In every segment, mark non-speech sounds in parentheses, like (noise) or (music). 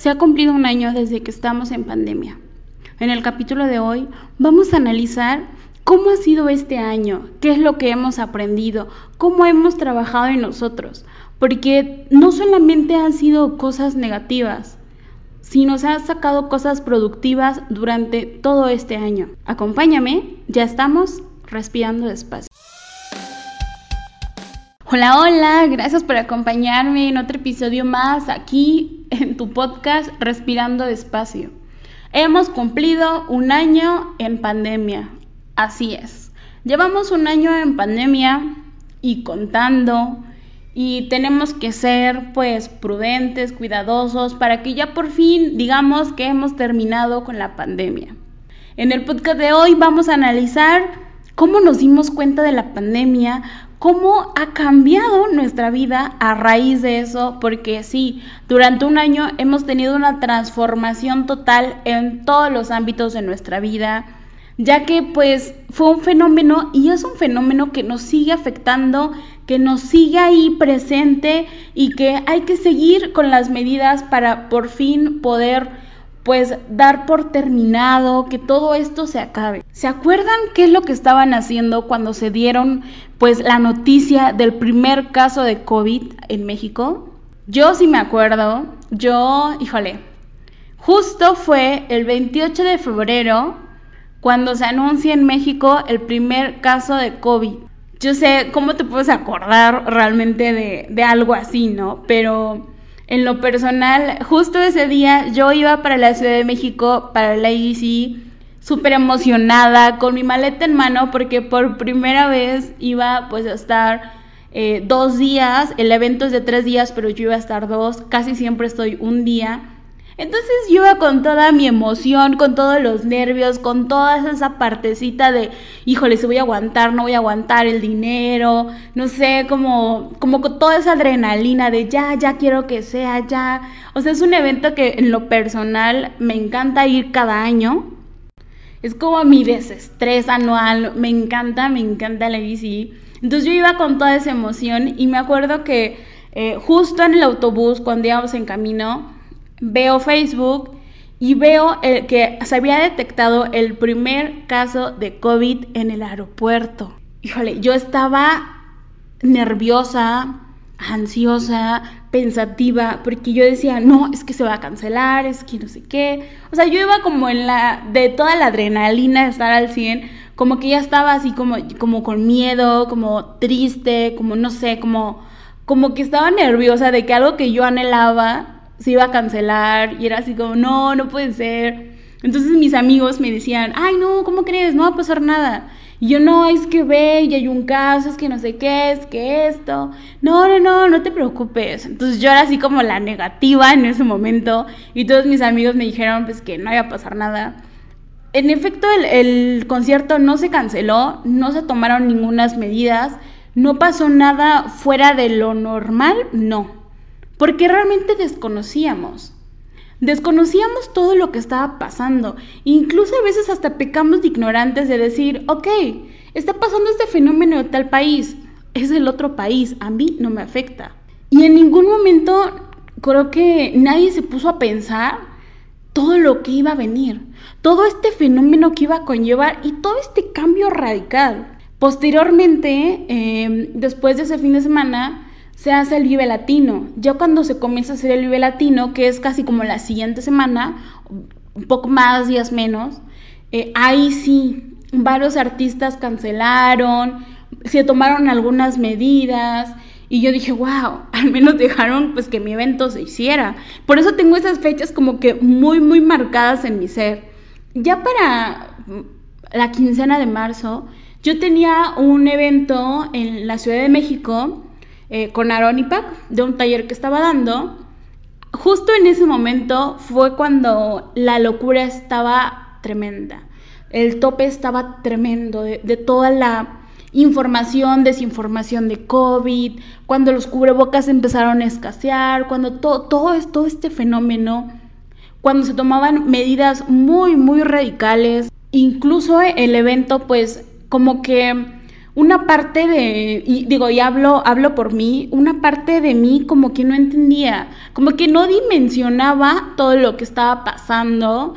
Se ha cumplido un año desde que estamos en pandemia. En el capítulo de hoy vamos a analizar cómo ha sido este año, qué es lo que hemos aprendido, cómo hemos trabajado en nosotros, porque no solamente han sido cosas negativas, sino se han sacado cosas productivas durante todo este año. Acompáñame, ya estamos respirando despacio. Hola, hola, gracias por acompañarme en otro episodio más aquí en tu podcast Respirando Despacio. Hemos cumplido un año en pandemia, así es. Llevamos un año en pandemia y contando y tenemos que ser pues prudentes, cuidadosos para que ya por fin digamos que hemos terminado con la pandemia. En el podcast de hoy vamos a analizar cómo nos dimos cuenta de la pandemia, cómo ha cambiado nuestra vida a raíz de eso, porque sí, durante un año hemos tenido una transformación total en todos los ámbitos de nuestra vida, ya que pues fue un fenómeno y es un fenómeno que nos sigue afectando, que nos sigue ahí presente y que hay que seguir con las medidas para por fin poder pues dar por terminado, que todo esto se acabe. ¿Se acuerdan qué es lo que estaban haciendo cuando se dieron pues la noticia del primer caso de COVID en México? Yo sí me acuerdo, yo, híjole, justo fue el 28 de febrero cuando se anuncia en México el primer caso de COVID. Yo sé, ¿cómo te puedes acordar realmente de, de algo así, no? Pero en lo personal, justo ese día yo iba para la Ciudad de México, para la IDC, súper emocionada, con mi maleta en mano, porque por primera vez iba pues a estar eh, dos días, el evento es de tres días, pero yo iba a estar dos, casi siempre estoy un día. Entonces yo iba con toda mi emoción, con todos los nervios, con toda esa partecita de, híjole, si voy a aguantar, no voy a aguantar el dinero, no sé, como, como con toda esa adrenalina de ya, ya quiero que sea, ya. O sea, es un evento que en lo personal me encanta ir cada año. Es como mi desestrés anual, me encanta, me encanta la bici. Entonces yo iba con toda esa emoción y me acuerdo que eh, justo en el autobús, cuando íbamos en camino, veo Facebook y veo el, que se había detectado el primer caso de COVID en el aeropuerto. Híjole, yo estaba nerviosa, ansiosa, pensativa, porque yo decía, no, es que se va a cancelar, es que no sé qué. O sea, yo iba como en la, de toda la adrenalina de estar al 100, como que ya estaba así como, como con miedo, como triste, como no sé, como, como que estaba nerviosa de que algo que yo anhelaba se iba a cancelar y era así como, no, no puede ser. Entonces mis amigos me decían, ay, no, ¿cómo crees? No va a pasar nada. Y yo, no, es que ve, y hay un caso, es que no sé qué, es que esto. No, no, no, no te preocupes. Entonces yo era así como la negativa en ese momento y todos mis amigos me dijeron pues que no iba a pasar nada. En efecto, el, el concierto no se canceló, no se tomaron ninguna medidas, no pasó nada fuera de lo normal, no porque realmente desconocíamos. Desconocíamos todo lo que estaba pasando. Incluso a veces hasta pecamos de ignorantes de decir, ok, está pasando este fenómeno de tal país, es el otro país, a mí no me afecta. Y en ningún momento creo que nadie se puso a pensar todo lo que iba a venir, todo este fenómeno que iba a conllevar y todo este cambio radical. Posteriormente, eh, después de ese fin de semana, se hace el Vive Latino. Ya cuando se comienza a hacer el Vive Latino, que es casi como la siguiente semana, un poco más, días menos, eh, ahí sí, varios artistas cancelaron, se tomaron algunas medidas. Y yo dije, wow, (laughs) al menos dejaron pues que mi evento se hiciera. Por eso tengo esas fechas como que muy, muy marcadas en mi ser. Ya para la quincena de marzo, yo tenía un evento en la Ciudad de México eh, con Aaron y Pac de un taller que estaba dando. Justo en ese momento fue cuando la locura estaba tremenda. El tope estaba tremendo de, toda la información, desinformación de COVID, cuando los cubrebocas empezaron a escasear, cuando todo, todo, todo este fenómeno, cuando se tomaban medidas muy, muy radicales, incluso el evento pues como que una parte de, y digo, y hablo, hablo por mí, una parte de mí como que no entendía, como que no dimensionaba todo lo que estaba pasando,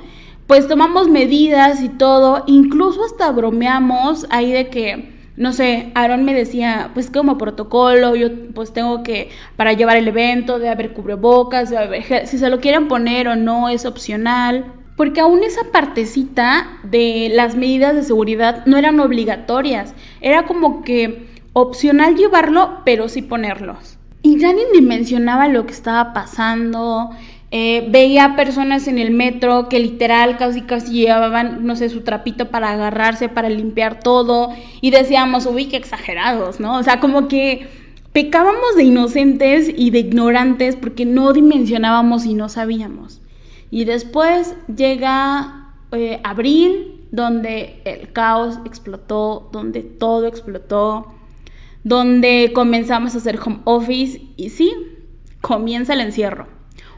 pues tomamos medidas y todo, incluso hasta bromeamos ahí de que, no sé, Aaron me decía, pues como protocolo, yo pues tengo que, para llevar el evento, de haber cubrebocas, de haber, si se lo quieren poner o no, es opcional. Porque aún esa partecita de las medidas de seguridad no eran obligatorias, era como que opcional llevarlo, pero sí ponerlos. Y ya ni dimensionaba lo que estaba pasando, eh, veía personas en el metro que literal casi casi llevaban, no sé, su trapito para agarrarse, para limpiar todo, y decíamos, uy, qué exagerados, ¿no? O sea, como que pecábamos de inocentes y de ignorantes porque no dimensionábamos y no sabíamos. Y después llega eh, abril, donde el caos explotó, donde todo explotó, donde comenzamos a hacer home office y sí, comienza el encierro.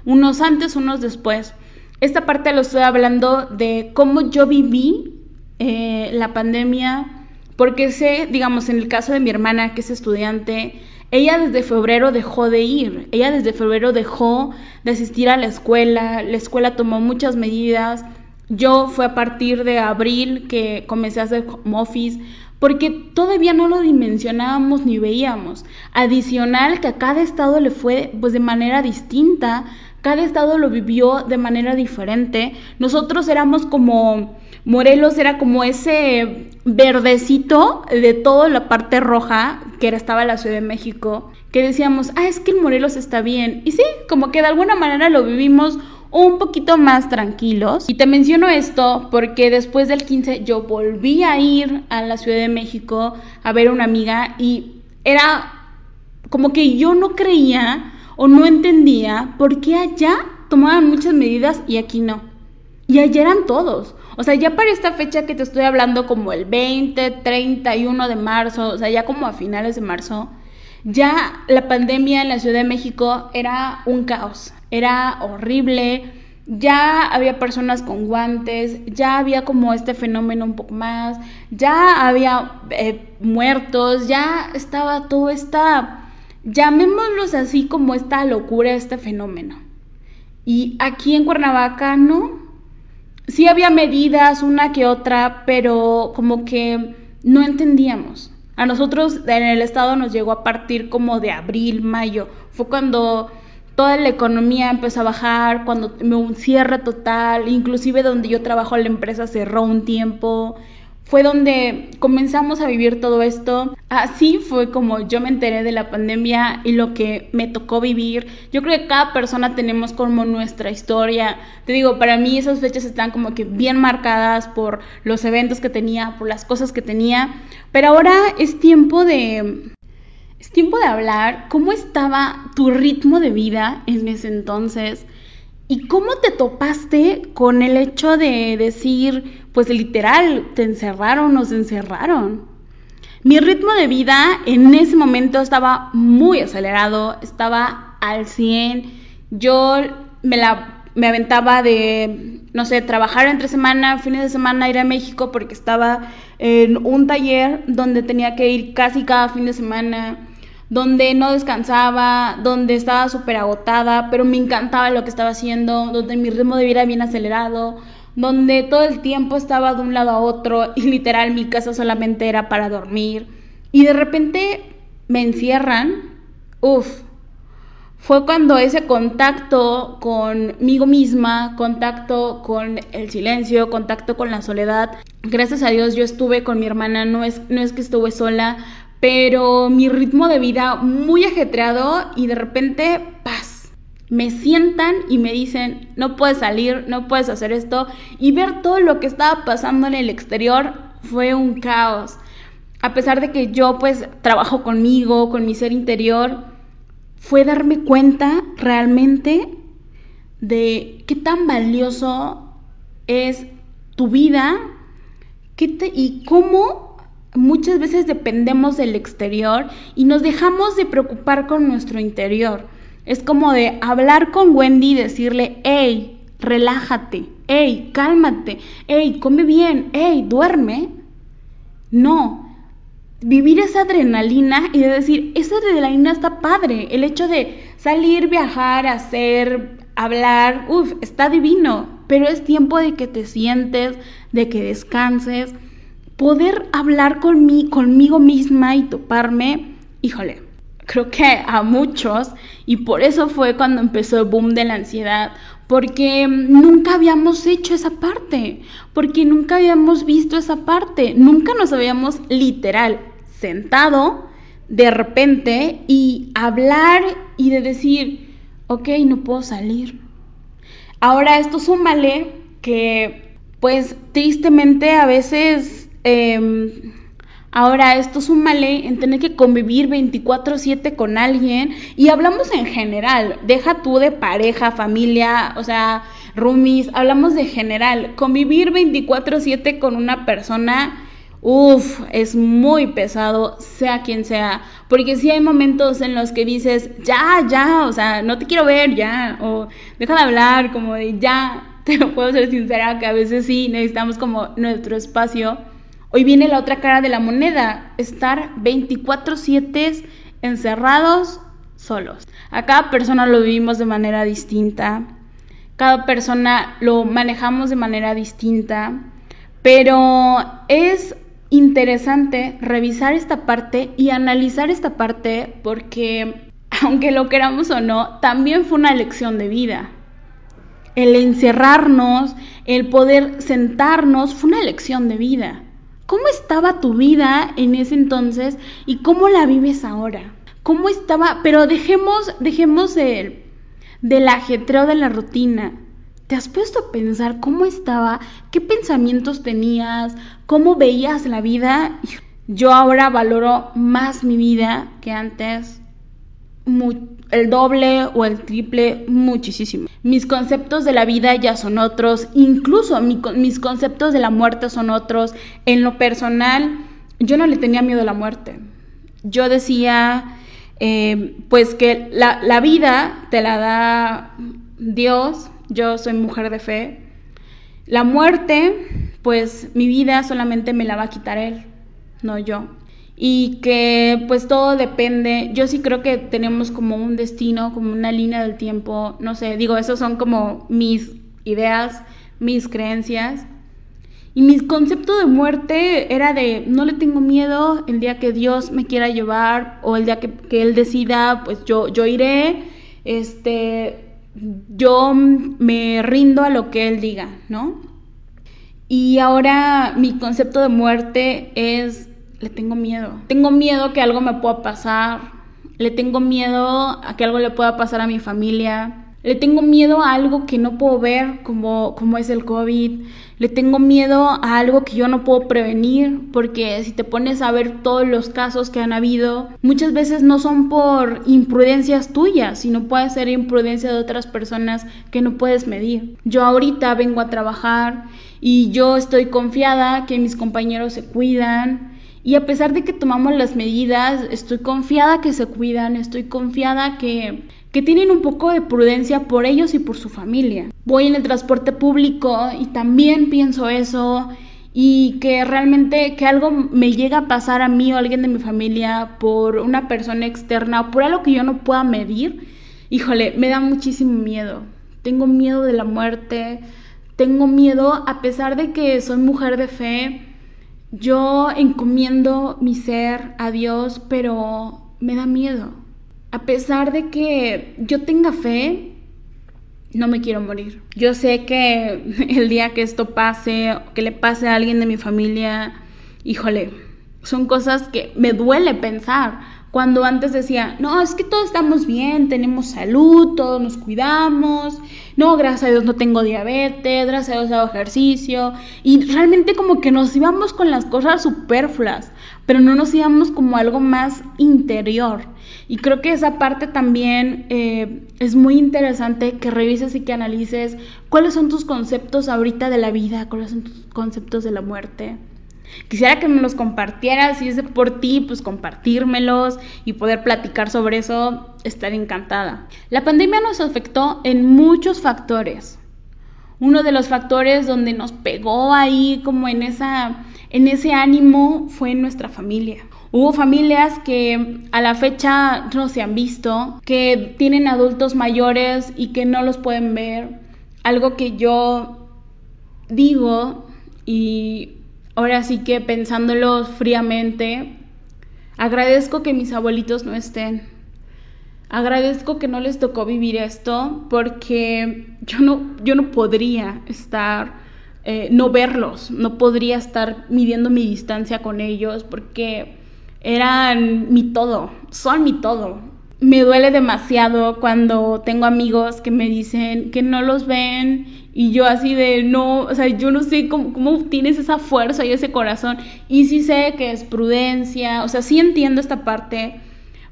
Unos antes, unos después. Esta parte lo estoy hablando de cómo yo viví eh, la pandemia, porque sé, digamos, en el caso de mi hermana, que es estudiante, ella desde febrero dejó de ir, ella desde febrero dejó de asistir a la escuela, la escuela tomó muchas medidas, yo fue a partir de abril que comencé a hacer home office, porque todavía no lo dimensionábamos ni veíamos. Adicional que a cada estado le fue pues de manera distinta, cada estado lo vivió de manera diferente. Nosotros éramos como Morelos era como ese verdecito de toda la parte roja que estaba la Ciudad de México, que decíamos, ah, es que el Morelos está bien. Y sí, como que de alguna manera lo vivimos un poquito más tranquilos. Y te menciono esto porque después del 15 yo volví a ir a la Ciudad de México a ver a una amiga y era como que yo no creía o no entendía por qué allá tomaban muchas medidas y aquí no. Y allá eran todos. O sea, ya para esta fecha que te estoy hablando como el 20, 31 de marzo, o sea, ya como a finales de marzo, ya la pandemia en la Ciudad de México era un caos, era horrible, ya había personas con guantes, ya había como este fenómeno un poco más, ya había eh, muertos, ya estaba todo esta, llamémoslos así como esta locura, este fenómeno. Y aquí en Cuernavaca no, sí había medidas, una que otra, pero como que no entendíamos. A nosotros en el estado nos llegó a partir como de abril, mayo. Fue cuando toda la economía empezó a bajar, cuando un cierre total, inclusive donde yo trabajo la empresa cerró un tiempo fue donde comenzamos a vivir todo esto. Así fue como yo me enteré de la pandemia y lo que me tocó vivir. Yo creo que cada persona tenemos como nuestra historia. Te digo, para mí esas fechas están como que bien marcadas por los eventos que tenía, por las cosas que tenía. Pero ahora es tiempo de... Es tiempo de hablar cómo estaba tu ritmo de vida en ese entonces ¿Y cómo te topaste con el hecho de decir, pues literal, te encerraron, nos encerraron? Mi ritmo de vida en ese momento estaba muy acelerado, estaba al 100. Yo me la me aventaba de, no sé, trabajar entre semana, fines de semana, ir a México porque estaba en un taller donde tenía que ir casi cada fin de semana donde no descansaba, donde estaba súper agotada, pero me encantaba lo que estaba haciendo, donde mi ritmo de vida bien acelerado, donde todo el tiempo estaba de un lado a otro y literal mi casa solamente era para dormir. Y de repente me encierran, uff, fue cuando ese contacto conmigo misma, contacto con el silencio, contacto con la soledad, gracias a Dios yo estuve con mi hermana, no es, no es que estuve sola, pero mi ritmo de vida muy ajetreado y de repente, paz. Me sientan y me dicen, no puedes salir, no puedes hacer esto. Y ver todo lo que estaba pasando en el exterior fue un caos. A pesar de que yo pues trabajo conmigo, con mi ser interior, fue darme cuenta realmente de qué tan valioso es tu vida y cómo muchas veces dependemos del exterior y nos dejamos de preocupar con nuestro interior. Es como de hablar con Wendy y decirle, hey, relájate, hey, cálmate, hey, come bien, hey, duerme. No, vivir esa adrenalina y de decir, esa adrenalina está padre. El hecho de salir, viajar, hacer, hablar, uff, está divino. Pero es tiempo de que te sientes, de que descanses. Poder hablar con conmigo misma y toparme, híjole, creo que a muchos. Y por eso fue cuando empezó el boom de la ansiedad. Porque nunca habíamos hecho esa parte. Porque nunca habíamos visto esa parte. Nunca nos habíamos literal sentado de repente y hablar y de decir, ok, no puedo salir. Ahora esto súmale que pues tristemente a veces, eh, ahora esto súmale en tener que convivir 24/7 con alguien. Y hablamos en general, deja tú de pareja, familia, o sea, roomies, hablamos de general, convivir 24/7 con una persona Uf, es muy pesado, sea quien sea, porque si hay momentos en los que dices, ya, ya, o sea, no te quiero ver, ya, o deja de hablar, como de ya, (laughs) te lo puedo ser sincera, que a veces sí necesitamos como nuestro espacio. Hoy viene la otra cara de la moneda, estar 24/7 encerrados solos. A cada persona lo vivimos de manera distinta, cada persona lo manejamos de manera distinta, pero es interesante revisar esta parte y analizar esta parte porque, (laughs) aunque lo queramos o no, también fue una lección de vida. El encerrarnos, el poder sentarnos, fue una lección de vida. ¿Cómo estaba tu vida en ese entonces y cómo la vives ahora? ¿Cómo estaba? Pero dejemos, dejemos el, del ajetreo de la rutina. ¿Te has puesto a pensar cómo estaba? ¿Qué pensamientos tenías? ¿Cómo veías la vida? Yo ahora valoro más mi vida que antes. El doble o el triple, muchísimo. Mis conceptos de la vida ya son otros, incluso mis conceptos de la muerte son otros. En lo personal, yo no le tenía miedo a la muerte. Yo decía, eh, pues que la, la vida te la da Dios, yo soy mujer de fe. La muerte, pues mi vida solamente me la va a quitar Él, no yo. Y que pues todo depende, yo sí creo que tenemos como un destino, como una línea del tiempo, no sé, digo, esos son como mis ideas, mis creencias. Y mi concepto de muerte era de no le tengo miedo el día que Dios me quiera llevar o el día que, que Él decida, pues yo, yo iré. Este, yo me rindo a lo que él diga, ¿no? Y ahora mi concepto de muerte es, le tengo miedo. Tengo miedo que algo me pueda pasar, le tengo miedo a que algo le pueda pasar a mi familia, le tengo miedo a algo que no puedo ver, como, como es el COVID. Le tengo miedo a algo que yo no puedo prevenir, porque si te pones a ver todos los casos que han habido, muchas veces no son por imprudencias tuyas, sino puede ser imprudencia de otras personas que no puedes medir. Yo ahorita vengo a trabajar y yo estoy confiada que mis compañeros se cuidan, y a pesar de que tomamos las medidas, estoy confiada que se cuidan, estoy confiada que, que tienen un poco de prudencia por ellos y por su familia. Voy en el transporte público y también pienso eso y que realmente que algo me llega a pasar a mí o a alguien de mi familia por una persona externa o por algo que yo no pueda medir, híjole, me da muchísimo miedo. Tengo miedo de la muerte, tengo miedo a pesar de que soy mujer de fe, yo encomiendo mi ser a Dios, pero me da miedo a pesar de que yo tenga fe, no me quiero morir. Yo sé que (laughs) el día que esto pase, que le pase a alguien de mi familia, híjole, son cosas que me duele pensar. Cuando antes decía, no, es que todos estamos bien, tenemos salud, todos nos cuidamos, no, gracias a Dios no tengo diabetes, gracias a Dios hago ejercicio, y realmente como que nos íbamos con las cosas superfluas, pero no nos íbamos como algo más interior. Y creo que esa parte también eh, es muy interesante que revises y que analices cuáles son tus conceptos ahorita de la vida, cuáles son tus conceptos de la muerte. Quisiera que me los compartieras, si es por ti, pues compartírmelos y poder platicar sobre eso, estar encantada. La pandemia nos afectó en muchos factores. Uno de los factores donde nos pegó ahí como en esa en ese ánimo fue nuestra familia. Hubo familias que a la fecha no se han visto, que tienen adultos mayores y que no los pueden ver. Algo que yo digo y ahora sí que pensándolo fríamente, agradezco que mis abuelitos no estén. Agradezco que no les tocó vivir esto porque yo no, yo no podría estar, eh, no verlos, no podría estar midiendo mi distancia con ellos porque eran mi todo, son mi todo. Me duele demasiado cuando tengo amigos que me dicen que no los ven y yo así de no, o sea, yo no sé cómo, cómo tienes esa fuerza y ese corazón. Y sí sé que es prudencia, o sea, sí entiendo esta parte,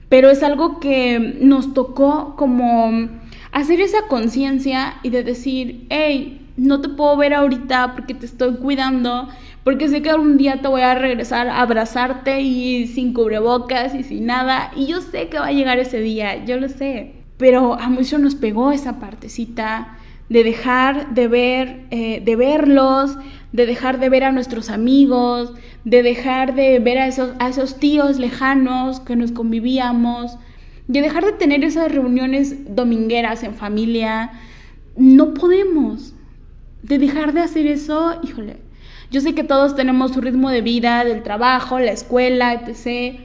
pero es algo que nos tocó como hacer esa conciencia y de decir, hey, no te puedo ver ahorita porque te estoy cuidando, porque sé que algún día te voy a regresar a abrazarte y sin cubrebocas y sin nada, y yo sé que va a llegar ese día, yo lo sé, pero a muchos nos pegó esa partecita de dejar de ver, eh, de verlos, de dejar de ver a nuestros amigos, de dejar de ver a esos, a esos tíos lejanos que nos convivíamos, de dejar de tener esas reuniones domingueras en familia. No podemos. De dejar de hacer eso, híjole, yo sé que todos tenemos su ritmo de vida, del trabajo, la escuela, etc.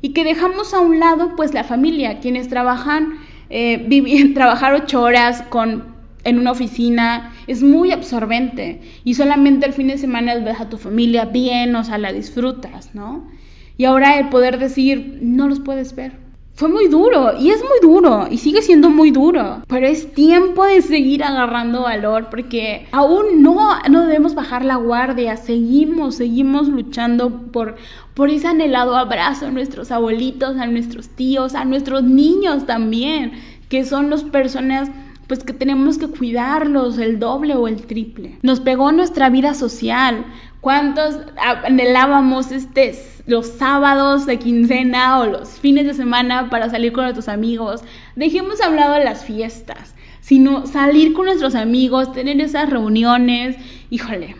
Y que dejamos a un lado pues la familia, quienes trabajan, eh, (laughs) trabajar ocho horas con, en una oficina es muy absorbente. Y solamente el fin de semana ves a tu familia bien, o sea, la disfrutas, ¿no? Y ahora el poder decir, no los puedes ver fue muy duro y es muy duro y sigue siendo muy duro, pero es tiempo de seguir agarrando valor porque aún no, no debemos bajar la guardia, seguimos, seguimos luchando por, por ese anhelado abrazo a nuestros abuelitos, a nuestros tíos, a nuestros niños también, que son las personas pues que tenemos que cuidarlos el doble o el triple. Nos pegó nuestra vida social. ¿Cuántos anhelábamos este los sábados de quincena o los fines de semana para salir con nuestros amigos. Dejemos hablado de las fiestas, sino salir con nuestros amigos, tener esas reuniones. Híjole,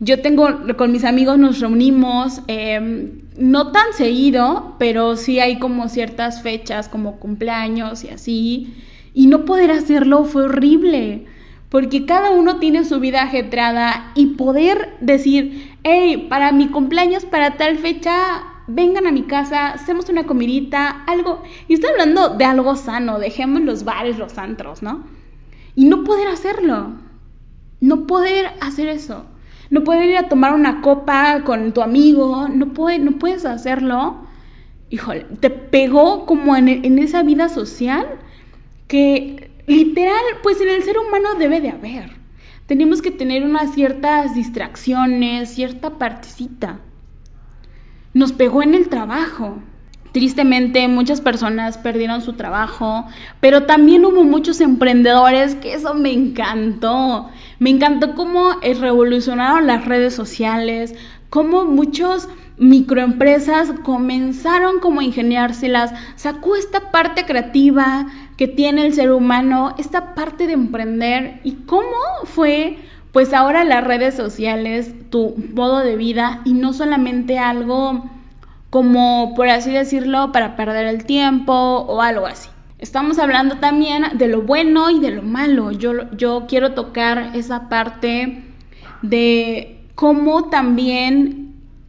yo tengo, con mis amigos nos reunimos, em, no tan seguido, pero sí hay como ciertas fechas, como cumpleaños y así. Y no poder hacerlo fue horrible porque cada uno tiene su vida ajetrada y poder decir, hey, para mi cumpleaños, para tal fecha, vengan a mi casa, hacemos una comidita, algo. Y estoy hablando de algo sano, dejemos los bares, los antros, ¿no? Y no poder hacerlo, no poder hacer eso, no poder ir a tomar una copa con tu amigo, no, puede, no puedes hacerlo. Híjole, te pegó como en, en esa vida social que literal, pues en el ser humano debe de haber. Tenemos que tener unas ciertas distracciones, cierta partecita. Nos pegó en el trabajo. Tristemente muchas personas perdieron su trabajo, pero también hubo muchos emprendedores que eso me encantó. Me encantó cómo revolucionaron las redes sociales, cómo muchos microempresas comenzaron como a ingeniárselas, sacó esta parte creativa que tiene el ser humano, esta parte de emprender y cómo fue pues ahora las redes sociales tu modo de vida y no solamente algo como por así decirlo para perder el tiempo o algo así. Estamos hablando también de lo bueno y de lo malo. Yo, yo quiero tocar esa parte de cómo también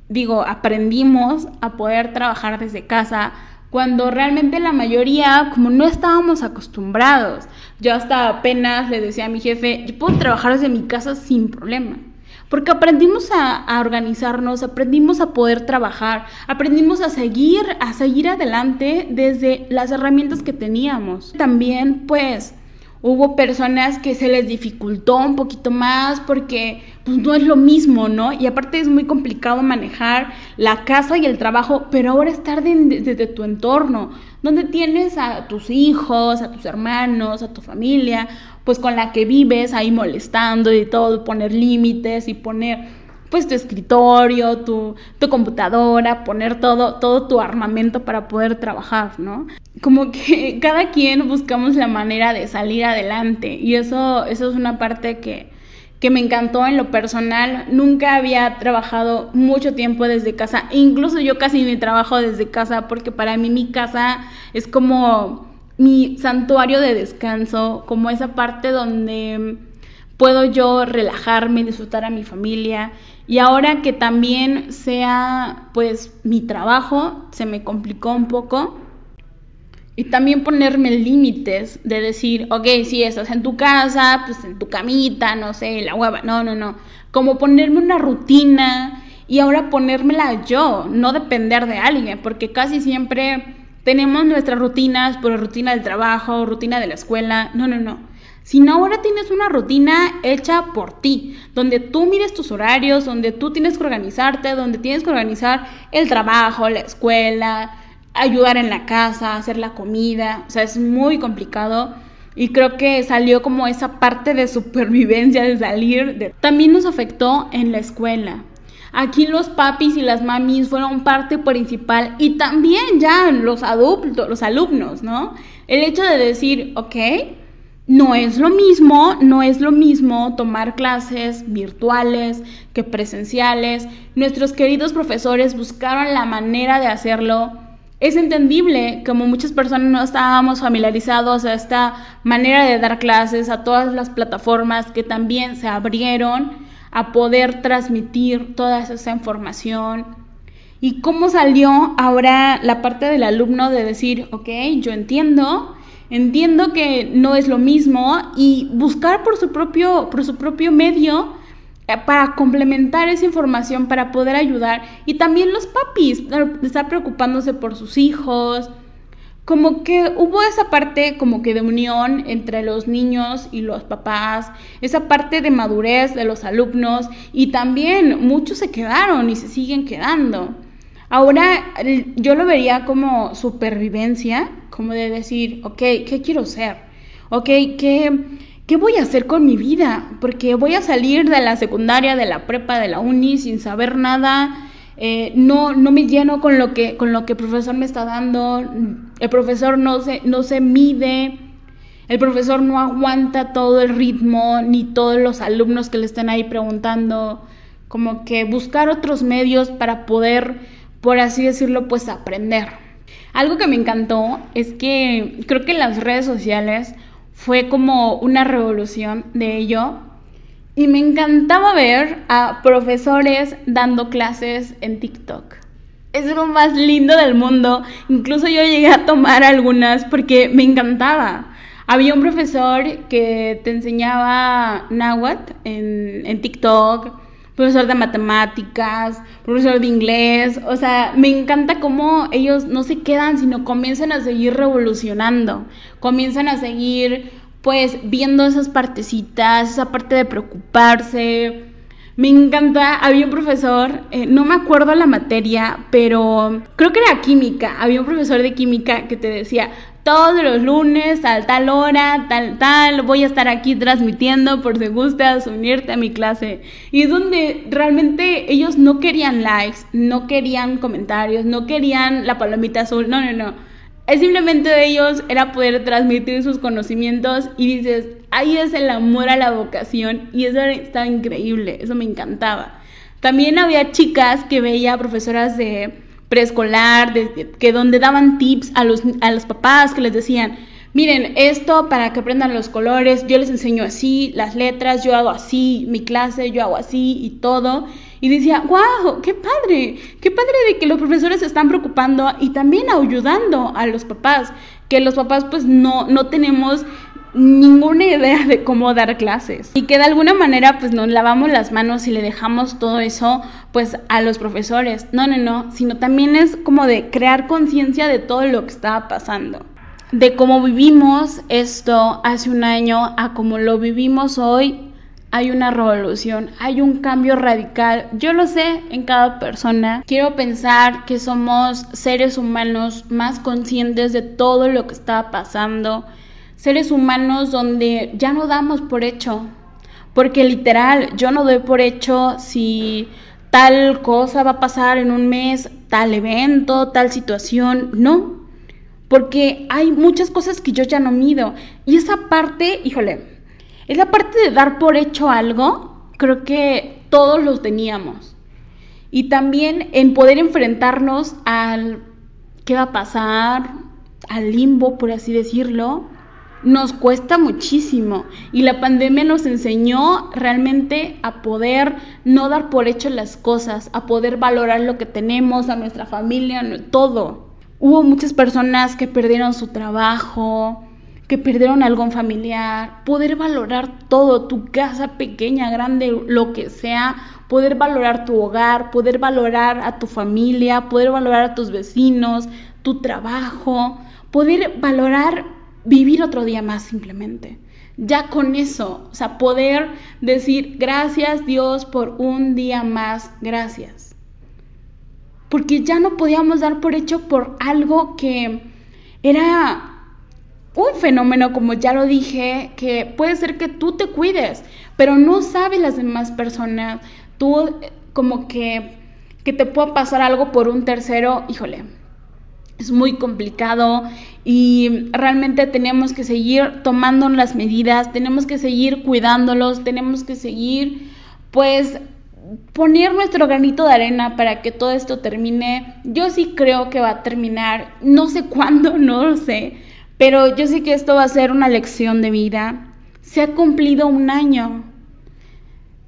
digo, aprendimos a poder trabajar desde casa cuando realmente la mayoría, como no estábamos acostumbrados, yo hasta apenas le decía a mi jefe, yo puedo trabajar desde mi casa sin problema. Porque aprendimos a, a, organizarnos, aprendimos a poder trabajar, aprendimos a seguir, a seguir adelante desde las herramientas que teníamos. También, pues, Hubo personas que se les dificultó un poquito más porque pues no es lo mismo, ¿no? Y aparte es muy complicado manejar la casa y el trabajo, pero ahora estar desde tu entorno, donde tienes a tus hijos, a tus hermanos, a tu familia, pues con la que vives ahí molestando y todo, poner límites y poner pues tu escritorio, tu, tu computadora, poner todo, todo tu armamento para poder trabajar, ¿no? Como que (laughs) cada quien buscamos la manera de salir adelante y eso, eso es una parte que, que me encantó en lo personal. Nunca había trabajado mucho tiempo desde casa, incluso yo casi ni trabajo desde casa porque para mí mi casa es como mi santuario de descanso, como esa parte donde puedo yo relajarme, disfrutar a mi familia. Y ahora que también sea pues mi trabajo, se me complicó un poco y también ponerme límites de decir, ok, si estás en tu casa, pues en tu camita, no sé, la hueva. No, no, no. Como ponerme una rutina y ahora ponérmela yo, no depender de alguien, porque casi siempre tenemos nuestras rutinas, por rutina del trabajo, rutina de la escuela. No, no, no. Si no, ahora tienes una rutina hecha por ti, donde tú mires tus horarios, donde tú tienes que organizarte, donde tienes que organizar el trabajo, la escuela, ayudar en la casa, hacer la comida, o sea, es muy complicado. Y creo que salió como esa parte de supervivencia, de salir. De... También nos afectó en la escuela. Aquí los papis y las mamis fueron parte principal y también ya los adultos, los alumnos, ¿no? El hecho de decir, ok, no es lo mismo, no es lo mismo tomar clases virtuales que presenciales. Nuestros queridos profesores buscaron la manera de hacerlo es entendible, como muchas personas no estábamos familiarizados a esta manera de dar clases, a todas las plataformas que también se abrieron a poder transmitir toda esa información. ¿Y cómo salió ahora la parte del alumno de decir, ok, yo entiendo, entiendo que no es lo mismo y buscar por su propio, por su propio medio para complementar esa información, para poder ayudar. Y también los papis, estar preocupándose por sus hijos. Como que hubo esa parte como que de unión entre los niños y los papás, esa parte de madurez de los alumnos y también muchos se quedaron y se siguen quedando. Ahora yo lo vería como supervivencia, como de decir, ok, ¿qué quiero ser? Ok, ¿qué, ¿qué voy a hacer con mi vida? Porque voy a salir de la secundaria, de la prepa, de la uni sin saber nada. Eh, no, no me lleno con lo, que, con lo que el profesor me está dando. El profesor no se, no se mide. El profesor no aguanta todo el ritmo, ni todos los alumnos que le están ahí preguntando. Como que buscar otros medios para poder, por así decirlo, pues aprender. Algo que me encantó es que creo que las redes sociales fue como una revolución de ello. Y me encantaba ver a profesores dando clases en TikTok. Es lo más lindo del mundo. Incluso yo llegué a tomar algunas porque me encantaba. Había un profesor que te enseñaba náhuatl en, en TikTok profesor de matemáticas, profesor de inglés, o sea, me encanta cómo ellos no se quedan, sino comienzan a seguir revolucionando, comienzan a seguir pues viendo esas partecitas, esa parte de preocuparse. Me encanta, había un profesor, eh, no me acuerdo la materia, pero creo que era química, había un profesor de química que te decía, todos los lunes a tal hora, tal, tal, voy a estar aquí transmitiendo por si gustas unirte a mi clase. Y es donde realmente ellos no querían likes, no querían comentarios, no querían la palomita azul, no, no, no. Es simplemente de ellos era poder transmitir sus conocimientos y dices, ahí es el amor a la vocación y eso estaba increíble, eso me encantaba. También había chicas que veía profesoras de preescolar, que donde daban tips a los, a los papás que les decían, miren, esto para que aprendan los colores, yo les enseño así, las letras, yo hago así, mi clase, yo hago así y todo. Y decía, wow, qué padre, qué padre de que los profesores se están preocupando y también ayudando a los papás, que los papás pues no, no tenemos ninguna idea de cómo dar clases y que de alguna manera pues nos lavamos las manos y le dejamos todo eso pues a los profesores. No, no, no, sino también es como de crear conciencia de todo lo que estaba pasando. De cómo vivimos esto hace un año a cómo lo vivimos hoy, hay una revolución, hay un cambio radical. Yo lo sé en cada persona. Quiero pensar que somos seres humanos más conscientes de todo lo que está pasando seres humanos donde ya no damos por hecho, porque literal, yo no doy por hecho si tal cosa va a pasar en un mes, tal evento, tal situación, no, porque hay muchas cosas que yo ya no mido. Y esa parte, híjole, es la parte de dar por hecho algo creo que todos los teníamos. Y también en poder enfrentarnos al qué va a pasar, al limbo, por así decirlo, nos cuesta muchísimo. Y la pandemia nos enseñó realmente a poder no dar por hecho las cosas, a poder valorar lo que tenemos, a nuestra familia, todo. Hubo muchas personas que perdieron su trabajo, que perdieron algún familiar, poder valorar todo, tu casa pequeña, grande, lo que sea, poder valorar tu hogar, poder valorar a tu familia, poder valorar a tus vecinos, tu trabajo, poder valorar vivir otro día más simplemente. Ya con eso, o sea, poder decir gracias Dios por un día más, gracias. Porque ya no podíamos dar por hecho por algo que era un fenómeno, como ya lo dije, que puede ser que tú te cuides, pero no sabes las demás personas. Tú eh, como que, que te pueda pasar algo por un tercero, híjole, es muy complicado y realmente tenemos que seguir tomando las medidas, tenemos que seguir cuidándolos, tenemos que seguir pues poner nuestro granito de arena para que todo esto termine. Yo sí creo que va a terminar, no sé (laughs) cuándo, no lo sé, pero yo sé que esto va a ser una lección de vida. Se ha cumplido un año.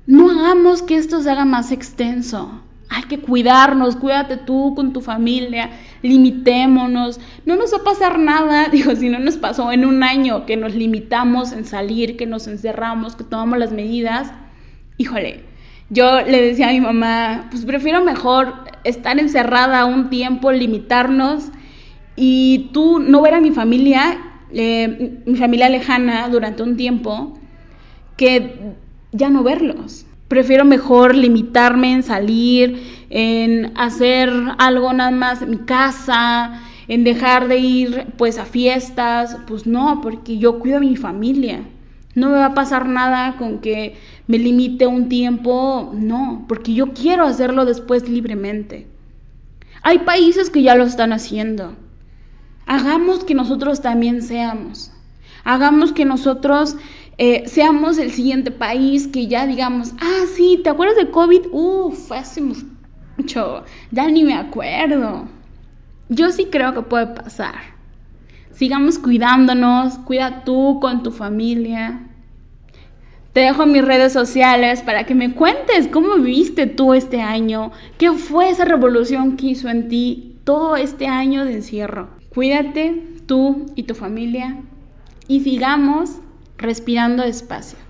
No hagamos que esto se haga más extenso. Hay que cuidarnos, cuídate tú con tu familia, limitémonos. No nos va a pasar nada, (laughs) digo, si no nos pasó en un año que nos limitamos en salir, que nos encerramos, que tomamos las medidas. Híjole, yo le decía a mi mamá, pues prefiero mejor estar encerrada un tiempo, limitarnos y tú no ver a mi familia, eh, mi familia lejana durante un tiempo, que ya no verlos. Prefiero mejor limitarme en salir, en hacer algo nada más en mi casa, en dejar de ir pues a fiestas, pues no, porque yo cuido a mi familia. No me va a pasar nada con que me limite un tiempo, no, porque yo quiero hacerlo después libremente. Hay países que ya lo están haciendo. Hagamos que nosotros también seamos. Hagamos que nosotros eh, seamos el siguiente país que ya digamos, ah, sí, ¿te acuerdas de COVID? Uf, hace mucho, ya ni me acuerdo. Yo sí creo que puede pasar. Sigamos cuidándonos, cuida tú con tu familia. Te dejo mis redes sociales para que me cuentes cómo viviste tú este año, qué fue esa revolución que hizo en ti todo este año de encierro. Cuídate tú y tu familia y sigamos respirando despacio.